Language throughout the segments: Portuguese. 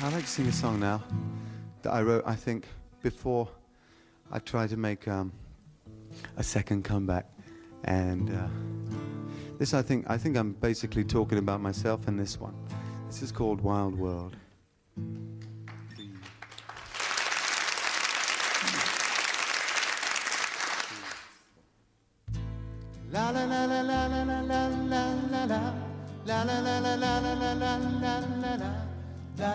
I'd like to sing a song now that I wrote, I think, before I tried to make um, a second comeback. And uh, this, I think, I think I'm basically talking about myself in this one. This is called Wild World.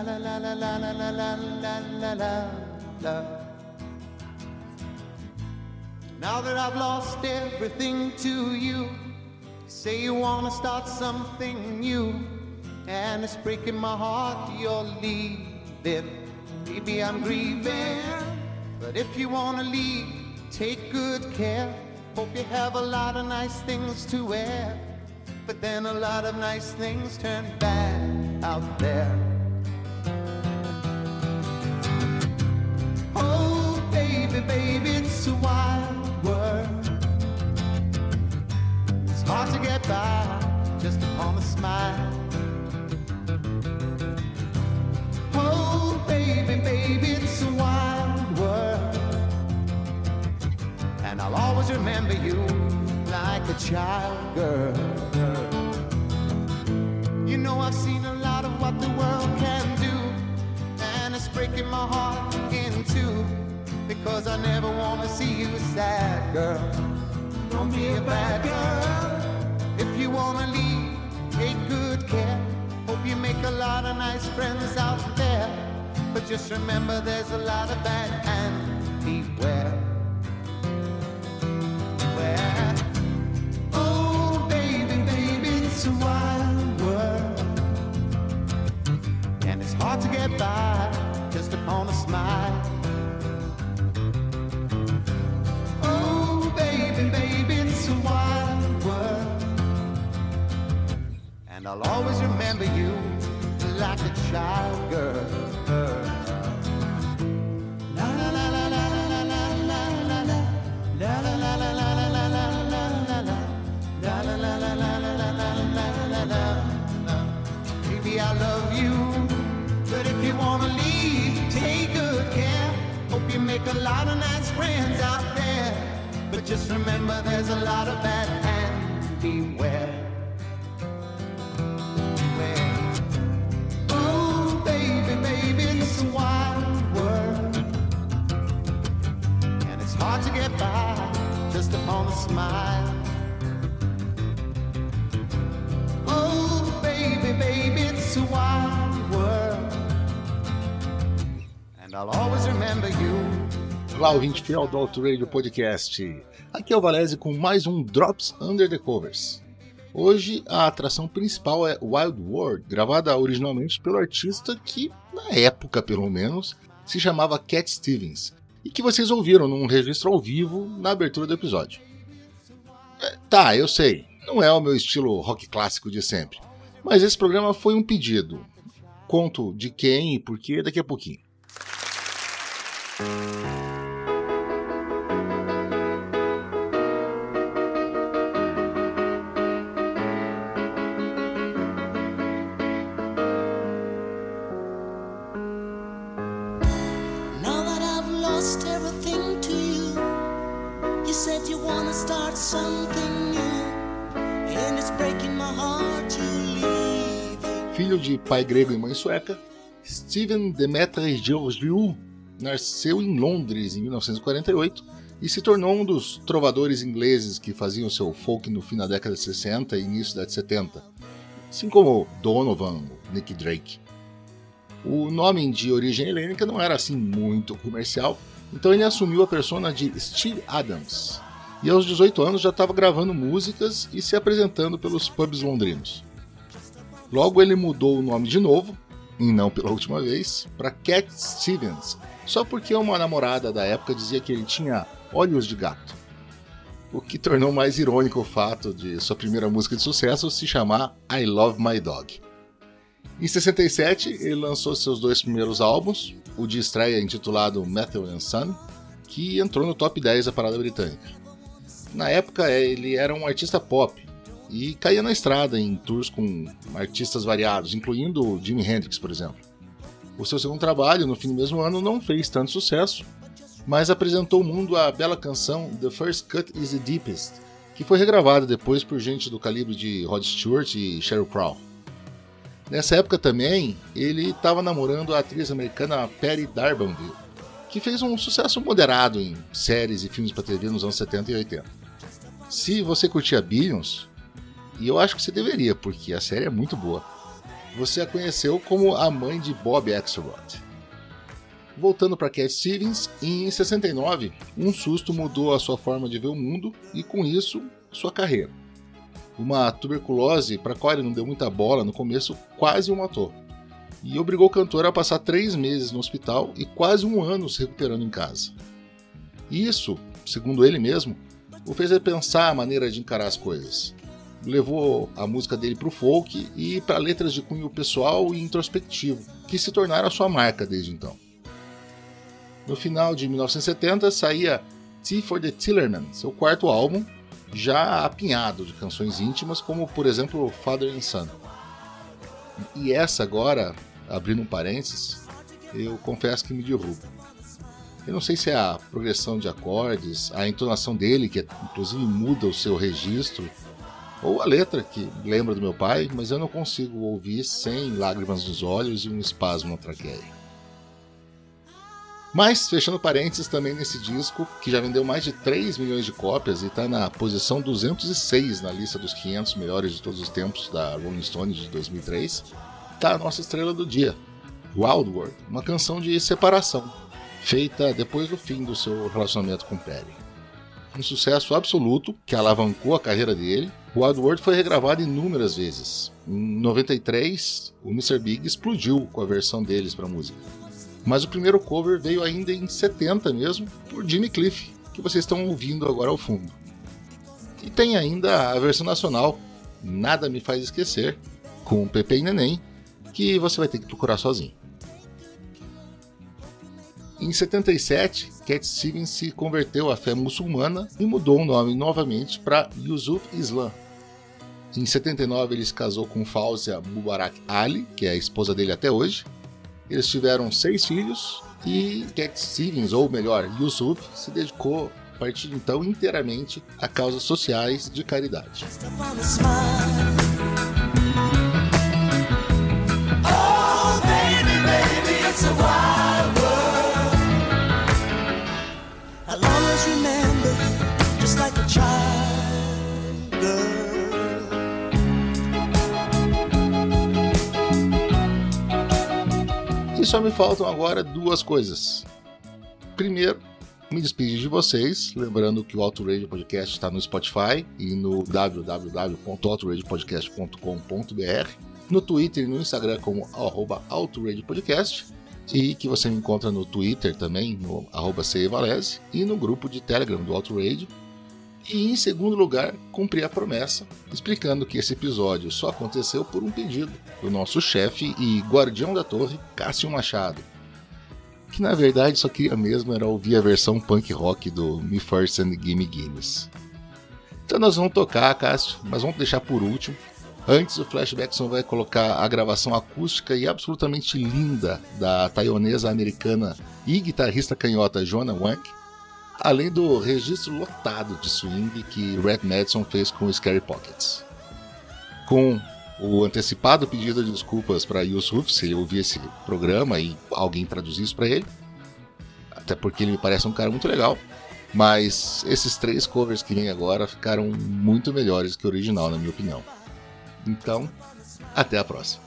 La la la la la la la la la la. Now that I've lost everything to you, say you wanna start something new, and it's breaking my heart you're leaving. Baby, I'm grieving, but if you wanna leave, take good care. Hope you have a lot of nice things to wear, but then a lot of nice things turn bad out there. Remember you like a child girl. You know, I've seen a lot of what the world can do, and it's breaking my heart in two because I never want to see you sad, girl. Don't be a bad girl. If you want to leave, take good care. Hope you make a lot of nice friends out there. But just remember there's a lot of bad and a lot of nice friends out there. But just remember there's a lot of bad. Beware. Beware. Oh, baby, baby, it's a wild world. And it's hard to get by just upon a smile. Oh, baby, baby, it's a wild world. And I'll always remember you. Olá, ouvinte fiel do Auto Radio Podcast. Aqui é o Valese com mais um Drops Under the Covers. Hoje a atração principal é Wild World, gravada originalmente pelo artista que, na época pelo menos, se chamava Cat Stevens, e que vocês ouviram num registro ao vivo na abertura do episódio. É, tá, eu sei, não é o meu estilo rock clássico de sempre, mas esse programa foi um pedido. Conto de quem e por quê daqui a pouquinho. Filho de pai grego e mãe sueca, Steven Demetrius Georgiou nasceu em Londres em 1948 e se tornou um dos trovadores ingleses que faziam seu folk no fim da década de 60 e início da de 70, assim como Donovan, Nick Drake. O nome de origem helênica não era assim muito comercial, então ele assumiu a persona de Steve Adams. E aos 18 anos já estava gravando músicas e se apresentando pelos pubs londrinos. Logo ele mudou o nome de novo, e não pela última vez, para Cat Stevens, só porque uma namorada da época dizia que ele tinha olhos de gato. O que tornou mais irônico o fato de sua primeira música de sucesso se chamar I Love My Dog. Em 67, ele lançou seus dois primeiros álbuns, o de estreia intitulado Metal and Sun, que entrou no top 10 da parada britânica. Na época, ele era um artista pop e caía na estrada em tours com artistas variados, incluindo Jimi Hendrix, por exemplo. O seu segundo trabalho, no fim do mesmo ano, não fez tanto sucesso, mas apresentou ao mundo a bela canção The First Cut is the Deepest, que foi regravada depois por gente do calibre de Rod Stewart e Sheryl Crow. Nessa época também, ele estava namorando a atriz americana Patty Darbanville, que fez um sucesso moderado em séries e filmes para TV nos anos 70 e 80. Se você curtia Billions, e eu acho que você deveria, porque a série é muito boa, você a conheceu como a mãe de Bob Axelrod. Voltando para Cat Stevens, em 69, um susto mudou a sua forma de ver o mundo e, com isso, sua carreira. Uma tuberculose para a qual ele não deu muita bola no começo quase o matou. E obrigou o cantor a passar três meses no hospital e quase um ano se recuperando em casa. Isso, segundo ele mesmo, o fez repensar a maneira de encarar as coisas. Levou a música dele para o folk e para letras de cunho pessoal e introspectivo, que se tornaram sua marca desde então. No final de 1970 saía Tea for the Tillerman, seu quarto álbum, já apinhado de canções íntimas, como por exemplo Father and Son. E essa agora, abrindo um parênteses, eu confesso que me derruba. Eu não sei se é a progressão de acordes, a entonação dele, que inclusive muda o seu registro, ou a letra, que lembra do meu pai, mas eu não consigo ouvir sem lágrimas nos olhos e um espasmo na traqueia. Mas, fechando parênteses também nesse disco, que já vendeu mais de 3 milhões de cópias e está na posição 206 na lista dos 500 melhores de todos os tempos da Rolling Stone de 2003, está a nossa estrela do dia, Wild World, uma canção de separação, feita depois do fim do seu relacionamento com Perry. Um sucesso absoluto que alavancou a carreira dele, Wild World foi regravado inúmeras vezes. Em 93, o Mr. Big explodiu com a versão deles para a música. Mas o primeiro cover veio ainda em 70 mesmo, por Jimmy Cliff, que vocês estão ouvindo agora ao fundo. E tem ainda a versão nacional, Nada Me Faz Esquecer, com Pepe e Neném, que você vai ter que procurar sozinho. Em 77, Cat Stevens se converteu à fé muçulmana e mudou o nome novamente para Yusuf Islam. Em 79, ele se casou com Fausia Mubarak Ali, que é a esposa dele até hoje, eles tiveram seis filhos e Cat Stevens, ou melhor, Yusuf, se dedicou a partir de então inteiramente a causas sociais de caridade. Oh, baby, baby, E só me faltam agora duas coisas. Primeiro, me despedir de vocês, lembrando que o Auto Radio Podcast está no Spotify e no www.autoradiopodcast.com.br, no Twitter e no Instagram como arroba Podcast e que você me encontra no Twitter também, no arroba Valese, e no grupo de Telegram do Auto Radio, e, em segundo lugar, cumprir a promessa, explicando que esse episódio só aconteceu por um pedido do nosso chefe e guardião da torre, Cássio Machado, que na verdade só queria mesmo era ouvir a versão punk rock do Me First and Gimme Guinness. Então nós vamos tocar, Cássio, mas vamos deixar por último. Antes, o Flashbackson vai colocar a gravação acústica e absolutamente linda da taiwanesa americana e guitarrista canhota Joanna Wang, além do registro lotado de swing que Red Madison fez com Scary Pockets. Com o antecipado pedido de desculpas para Yusuf se ele ouvir esse programa e alguém traduzir isso para ele, até porque ele me parece um cara muito legal. Mas esses três covers que vem agora ficaram muito melhores que o original, na minha opinião. Então, até a próxima.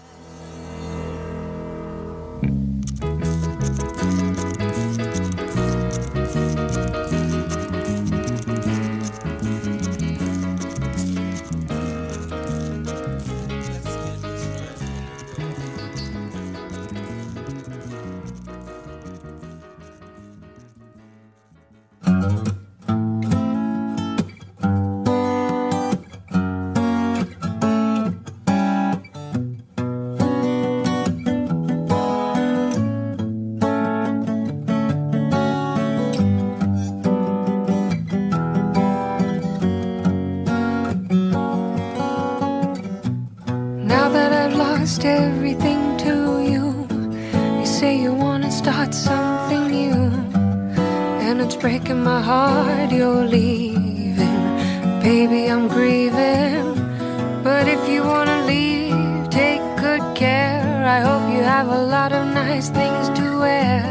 Wear.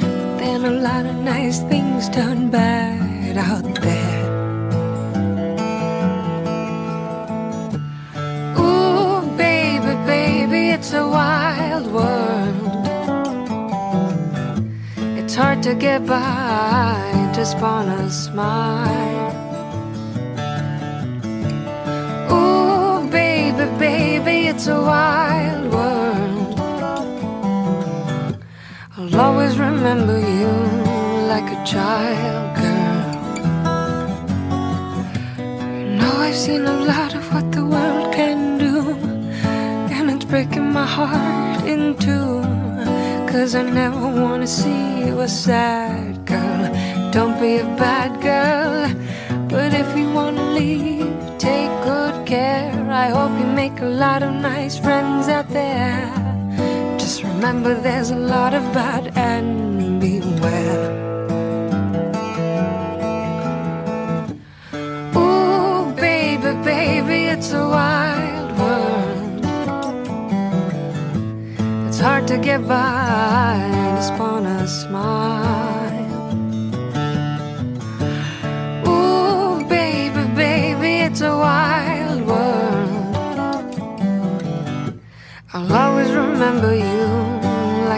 But then a lot of nice things turn bad out there. Ooh, baby, baby, it's a wild world. It's hard to get by just on a smile. Ooh, baby, baby, it's a wild I'll always remember you like a child girl. You know, I've seen a lot of what the world can do, and it's breaking my heart in two. Cause I never wanna see you a sad girl. Don't be a bad girl. But if you wanna leave, take good care. I hope you make a lot of nice friends out there. Remember there's a lot of bad and beware. Ooh, baby, baby, it's a wild world. It's hard to get by just on a smile. Ooh, baby, baby, it's a wild world. I'll always remember you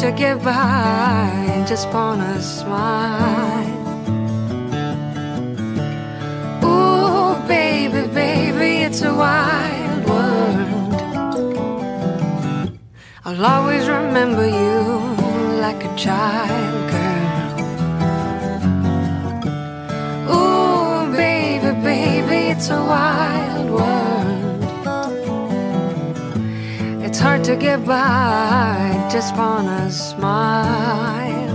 to get by just on a smile. Ooh, baby, baby, it's a wild world. I'll always remember you like a child girl. Ooh, baby, baby, it's a wild hard to get by just on a smile.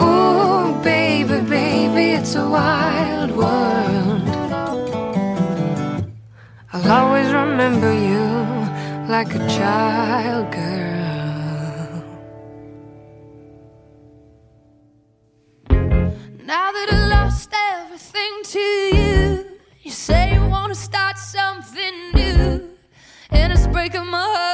Ooh, baby, baby, it's a wild world. I'll always remember you like a child girl. Breaking my heart